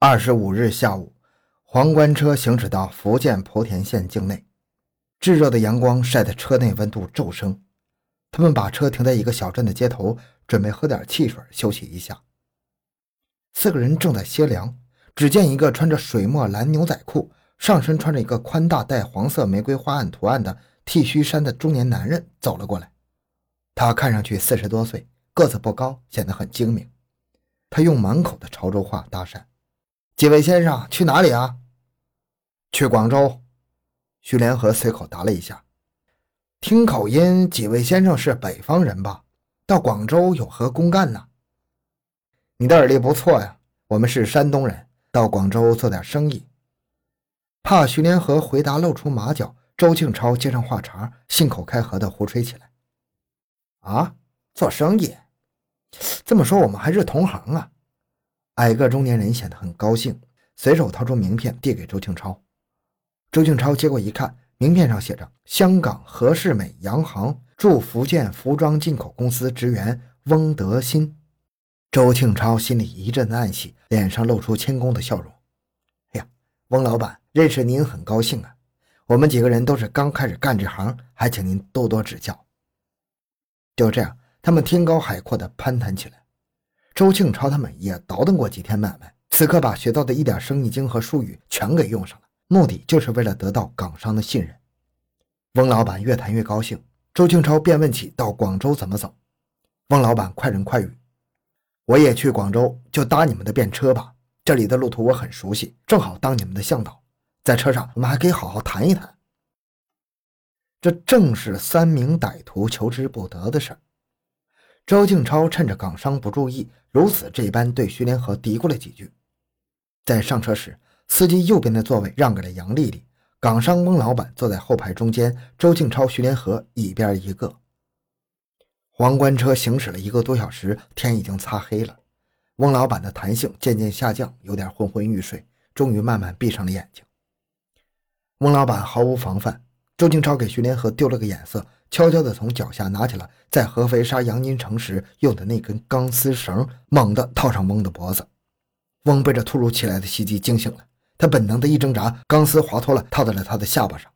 二十五日下午，皇冠车行驶到福建莆田县境内，炙热的阳光晒得车内温度骤升。他们把车停在一个小镇的街头，准备喝点汽水休息一下。四个人正在歇凉，只见一个穿着水墨蓝牛仔裤。上身穿着一个宽大带黄色玫瑰花案图案的 T 恤衫的中年男人走了过来。他看上去四十多岁，个子不高，显得很精明。他用满口的潮州话搭讪：“几位先生去哪里啊？”“去广州。”徐连河随口答了一下。听口音，几位先生是北方人吧？到广州有何公干呢？你的耳力不错呀。我们是山东人，到广州做点生意。怕徐连河回答露出马脚，周庆超接上话茬，信口开河的胡吹起来。啊，做生意？这么说我们还是同行啊！矮个中年人显得很高兴，随手掏出名片递给周庆超。周庆超接过一看，名片上写着“香港何世美洋行驻福建服装进口公司职员翁德新”。周庆超心里一阵暗喜，脸上露出谦恭的笑容。哎呀，翁老板。认识您很高兴啊，我们几个人都是刚开始干这行，还请您多多指教。就这样，他们天高海阔的攀谈起来。周庆超他们也倒腾过几天买卖，此刻把学到的一点生意经和术语全给用上了，目的就是为了得到港商的信任。翁老板越谈越高兴，周庆超便问起到广州怎么走。翁老板快人快语：“我也去广州，就搭你们的便车吧，这里的路途我很熟悉，正好当你们的向导。”在车上，我们还可以好好谈一谈。这正是三名歹徒求之不得的事儿。周静超趁着港商不注意，如此这般对徐连河嘀咕了几句。在上车时，司机右边的座位让给了杨丽丽，港商翁老板坐在后排中间，周静超、徐连河一边一个。皇冠车行驶了一个多小时，天已经擦黑了。翁老板的弹性渐渐下降，有点昏昏欲睡，终于慢慢闭上了眼睛。翁老板毫无防范，周静超给徐连河丢了个眼色，悄悄地从脚下拿起了在合肥杀杨金城时用的那根钢丝绳，猛地套上翁的脖子。翁被这突如其来的袭击惊醒了，他本能的一挣扎，钢丝滑脱了，套在了他的下巴上。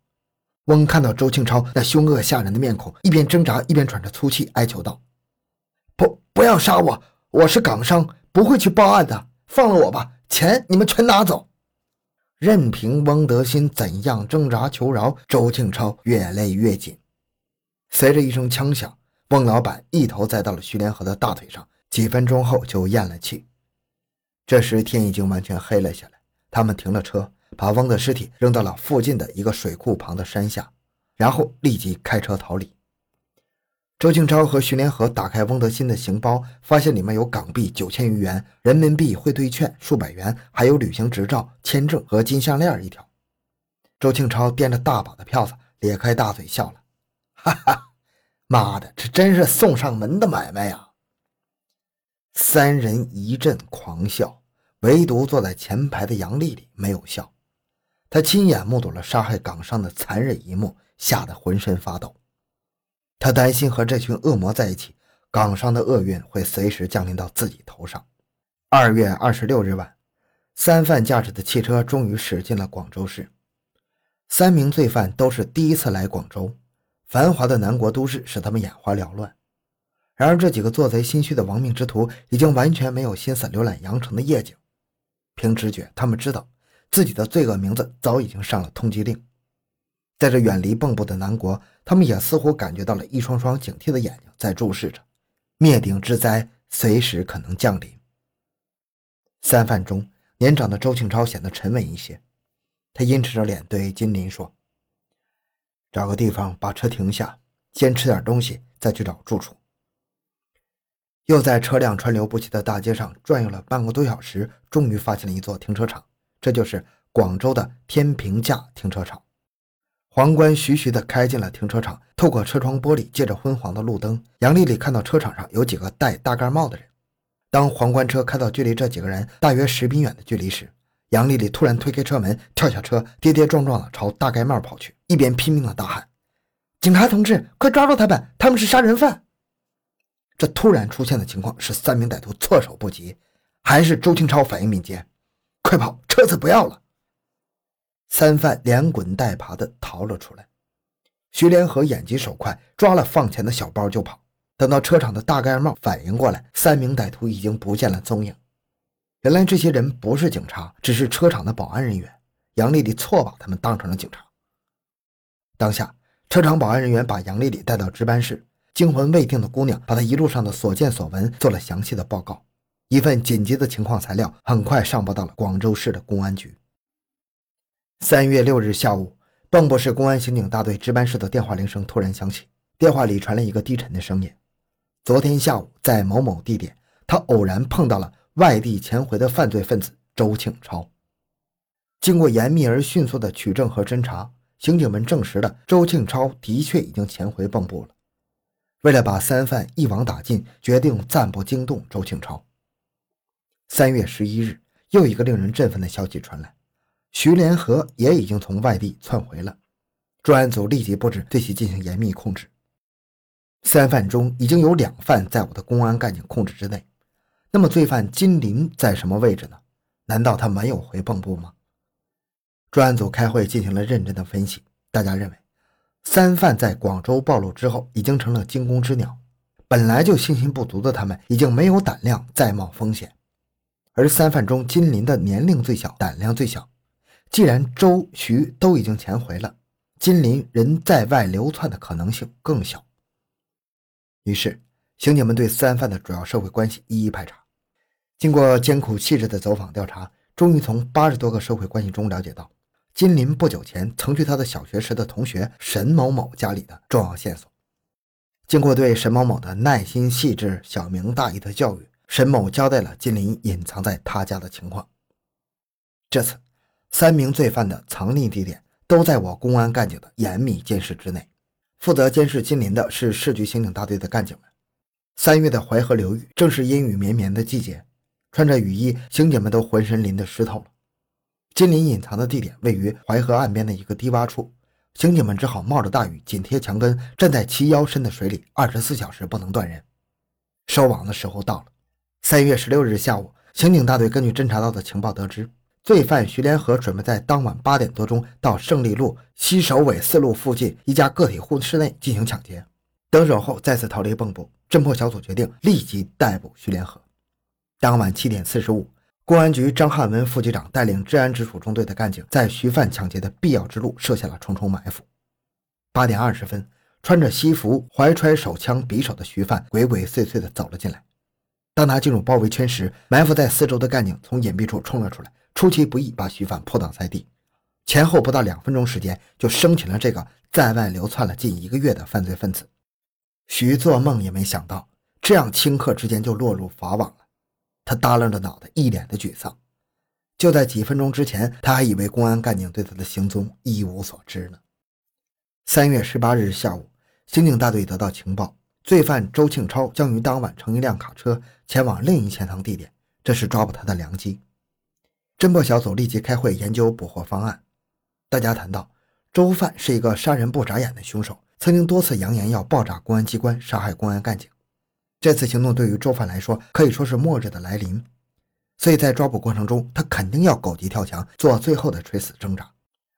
翁看到周庆超那凶恶吓人的面孔，一边挣扎一边喘着粗气，哀求道：“不，不要杀我，我是港商，不会去报案的，放了我吧，钱你们全拿走。”任凭翁德新怎样挣扎求饶，周庆超越勒越紧。随着一声枪响，翁老板一头栽到了徐连河的大腿上，几分钟后就咽了气。这时天已经完全黑了下来，他们停了车，把翁的尸体扔到了附近的一个水库旁的山下，然后立即开车逃离。周庆超和徐连河打开翁德新的行包，发现里面有港币九千余元、人民币汇兑券数百元，还有旅行执照、签证和金项链一条。周庆超掂着大把的票子，咧开大嘴笑了：“哈哈，妈的，这真是送上门的买卖呀！”三人一阵狂笑，唯独坐在前排的杨丽丽没有笑。她亲眼目睹了杀害港商的残忍一幕，吓得浑身发抖。他担心和这群恶魔在一起，港商的厄运会随时降临到自己头上。二月二十六日晚，三犯驾驶的汽车终于驶进了广州市。三名罪犯都是第一次来广州，繁华的南国都市使他们眼花缭乱。然而，这几个做贼心虚的亡命之徒已经完全没有心思浏览羊城的夜景。凭直觉，他们知道自己的罪恶名字早已经上了通缉令。在这远离蚌埠的南国，他们也似乎感觉到了一双双警惕的眼睛在注视着，灭顶之灾随时可能降临。三犯中，年长的周庆超显得沉稳一些，他阴沉着脸对金林说：“找个地方把车停下，先吃点东西，再去找住处。”又在车辆川流不息的大街上转悠了半个多小时，终于发现了一座停车场，这就是广州的天平架停车场。皇冠徐徐地开进了停车场，透过车窗玻璃，借着昏黄的路灯，杨丽丽看到车场上有几个戴大盖帽的人。当皇冠车开到距离这几个人大约十米远的距离时，杨丽丽突然推开车门，跳下车，跌跌撞撞地朝大盖帽跑去，一边拼命地大喊：“警察同志，快抓住他们！他们是杀人犯！”这突然出现的情况使三名歹徒措手不及，还是周清超反应敏捷：“快！”跑，车子不要了！三犯连滚带爬的逃了出来。徐连河眼疾手快，抓了放钱的小包就跑。等到车厂的大盖帽反应过来，三名歹徒已经不见了踪影。原来这些人不是警察，只是车厂的保安人员。杨丽丽错把他们当成了警察。当下，车厂保安人员把杨丽丽带到值班室，惊魂未定的姑娘把她一路上的所见所闻做了详细的报告。一份紧急的情况材料很快上报到了广州市的公安局。三月六日下午，蚌埠市公安刑警大队值班室的电话铃声突然响起，电话里传来一个低沉的声音：“昨天下午，在某某地点，他偶然碰到了外地潜回的犯罪分子周庆超。经过严密而迅速的取证和侦查，刑警们证实了周庆超的确已经潜回蚌埠了。为了把三犯一网打尽，决定暂不惊动周庆超。三月十一日，又一个令人振奋的消息传来。”徐连河也已经从外地窜回了，专案组立即布置对其进行严密控制。三犯中已经有两犯在我的公安干警控制之内，那么罪犯金林在什么位置呢？难道他没有回蚌埠吗？专案组开会进行了认真的分析，大家认为，三犯在广州暴露之后已经成了惊弓之鸟，本来就信心不足的他们已经没有胆量再冒风险，而三犯中金林的年龄最小，胆量最小。既然周徐都已经潜回了，金林人在外流窜的可能性更小。于是，刑警们对三犯的主要社会关系一一排查。经过艰苦细致的走访调查，终于从八十多个社会关系中了解到，金林不久前曾去他的小学时的同学沈某某家里的重要线索。经过对沈某某的耐心细致、小明大义的教育，沈某交代了金林隐藏在他家的情况。这次。三名罪犯的藏匿地点都在我公安干警的严密监视之内。负责监视金林的是市局刑警大队的干警们。三月的淮河流域正是阴雨绵绵的季节，穿着雨衣，刑警们都浑身淋得湿透了。金林隐藏的地点位于淮河岸边的一个低洼处，刑警们只好冒着大雨，紧贴墙根，站在齐腰深的水里，二十四小时不能断人。收网的时候到了。三月十六日下午，刑警大队根据侦查到的情报得知。罪犯徐连河准备在当晚八点多钟到胜利路西首尾四路附近一家个体户室内进行抢劫，得手后再次逃离蚌埠。侦破小组决定立即逮捕徐连河。当晚七点四十五，公安局张汉文副局长带领治安直属中队的干警在徐犯抢劫的必要之路设下了重重埋伏。八点二十分，穿着西服、怀揣手枪、匕首的徐犯鬼鬼祟祟地走了进来。当他进入包围圈时，埋伏在四周的干警从隐蔽处冲了出来。出其不意，把徐犯扑倒在地，前后不到两分钟时间，就生擒了这个在外流窜了近一个月的犯罪分子。徐做梦也没想到，这样顷刻之间就落入法网了。他耷拉着脑袋，一脸的沮丧。就在几分钟之前，他还以为公安干警对他的行踪一无所知呢。三月十八日下午，刑警大队得到情报，罪犯周庆超将于当晚乘一辆卡车前往另一潜藏地点，这是抓捕他的良机。侦破小组立即开会研究捕获方案。大家谈到，周犯是一个杀人不眨眼的凶手，曾经多次扬言要爆炸公安机关，杀害公安干警。这次行动对于周范来说可以说是末日的来临，所以在抓捕过程中，他肯定要狗急跳墙，做最后的垂死挣扎。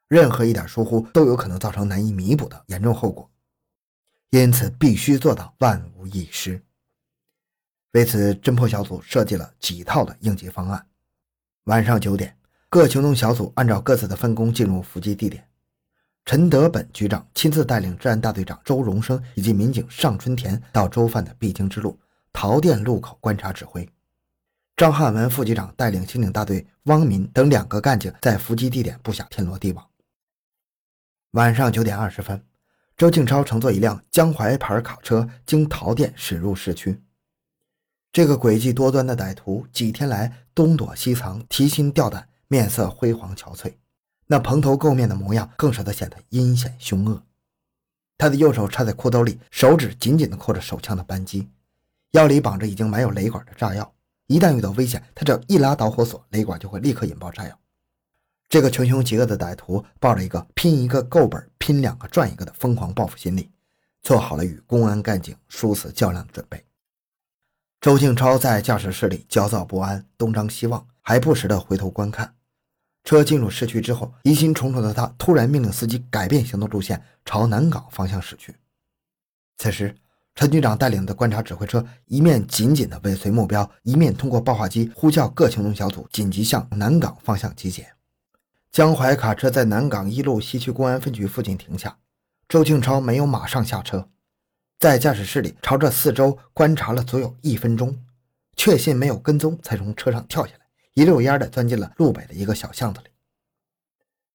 任何一点疏忽都有可能造成难以弥补的严重后果，因此必须做到万无一失。为此，侦破小组设计了几套的应急方案。晚上九点，各行动小组按照各自的分工进入伏击地点。陈德本局长亲自带领治安大队长周荣生以及民警尚春田到周范的必经之路陶店路口观察指挥。张汉文副局长带领刑警大队汪民等两个干警在伏击地点布下天罗地网。晚上九点二十分，周庆超乘坐一辆江淮牌卡车经陶店驶入市区。这个诡计多端的歹徒几天来东躲西藏，提心吊胆，面色灰黄憔悴，那蓬头垢面的模样更使他显得阴险凶恶。他的右手插在裤兜里，手指紧紧地扣着手枪的扳机，腰里绑着已经埋有雷管的炸药。一旦遇到危险，他只要一拉导火索，雷管就会立刻引爆炸药。这个穷凶极恶的歹徒抱着一个拼一个够本、拼两个赚一个的疯狂报复心理，做好了与公安干警殊死较量的准备。周庆超在驾驶室里焦躁不安，东张西望，还不时地回头观看，车进入市区之后，疑心重重的他突然命令司机改变行动路线，朝南港方向驶去。此时，陈局长带领的观察指挥车一面紧紧地尾随目标，一面通过报话机呼叫各行动小组紧急向南港方向集结。江淮卡车在南港一路西区公安分局附近停下，周庆超没有马上下车，在驾驶室里朝着四周观察了足有一分钟，确信没有跟踪，才从车上跳下来。一溜烟的钻进了路北的一个小巷子里。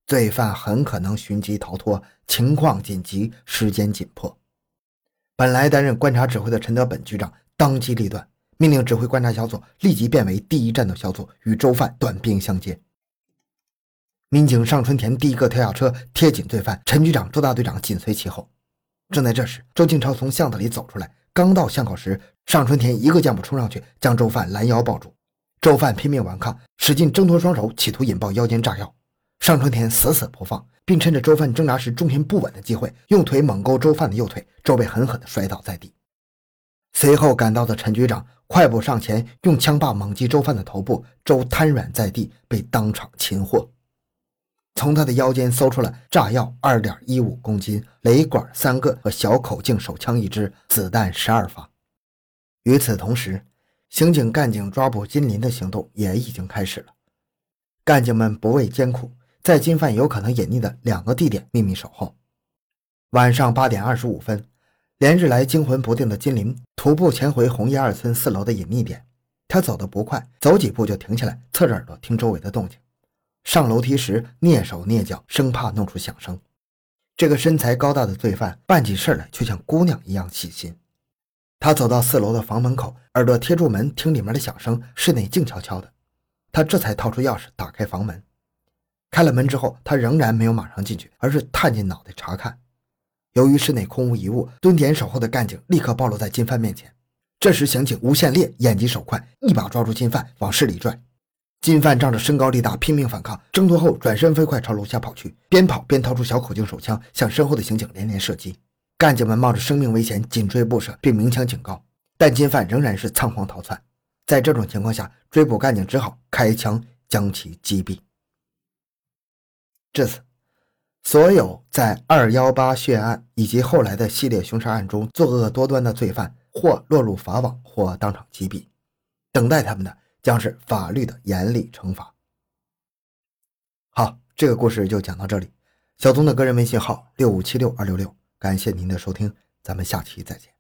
罪犯很可能寻机逃脱，情况紧急，时间紧迫。本来担任观察指挥的陈德本局长当机立断，命令指挥观察小组立即变为第一战斗小组，与周犯短兵相接。民警尚春田第一个跳下车，贴紧罪犯，陈局长、周大队长紧随其后。正在这时，周庆超从巷子里走出来，刚到巷口时，尚春田一个箭步冲上去，将周犯拦腰抱住。周犯拼命顽抗，使劲挣脱双手，企图引爆腰间炸药。尚春田死死不放，并趁着周犯挣扎时重心不稳的机会，用腿猛勾周犯的右腿，周被狠狠地摔倒在地。随后赶到的陈局长快步上前，用枪把猛击周犯的头部，周瘫软在地，被当场擒获。从他的腰间搜出了炸药二点一五公斤、雷管三个和小口径手枪一支，子弹十二发。与此同时，刑警干警抓捕金林的行动也已经开始了。干警们不畏艰苦，在金犯有可能隐匿的两个地点秘密守候。晚上八点二十五分，连日来惊魂不定的金林徒步潜回红叶二村四楼的隐匿点。他走得不快，走几步就停下来，侧着耳朵听周围的动静。上楼梯时蹑手蹑脚，生怕弄出响声。这个身材高大的罪犯办起事来却像姑娘一样细心。他走到四楼的房门口，耳朵贴住门听里面的响声，室内静悄悄的。他这才掏出钥匙打开房门。开了门之后，他仍然没有马上进去，而是探进脑袋查看。由于室内空无一物，蹲点守候的干警立刻暴露在金范面前。这时，刑警吴宪烈眼疾手快，一把抓住金范往室里拽。金范仗着身高力大，拼命反抗，挣脱后转身飞快朝楼下跑去，边跑边掏出小口径手枪，向身后的刑警连连射击。干警们冒着生命危险紧追不舍，并鸣枪警告，但金犯仍然是仓皇逃窜。在这种情况下，追捕干警只好开枪将其击毙。至此，所有在二幺八血案以及后来的系列凶杀案中作恶多端的罪犯，或落入法网，或当场击毙，等待他们的将是法律的严厉惩罚。好，这个故事就讲到这里。小东的个人微信号六五七六二六六。感谢您的收听，咱们下期再见。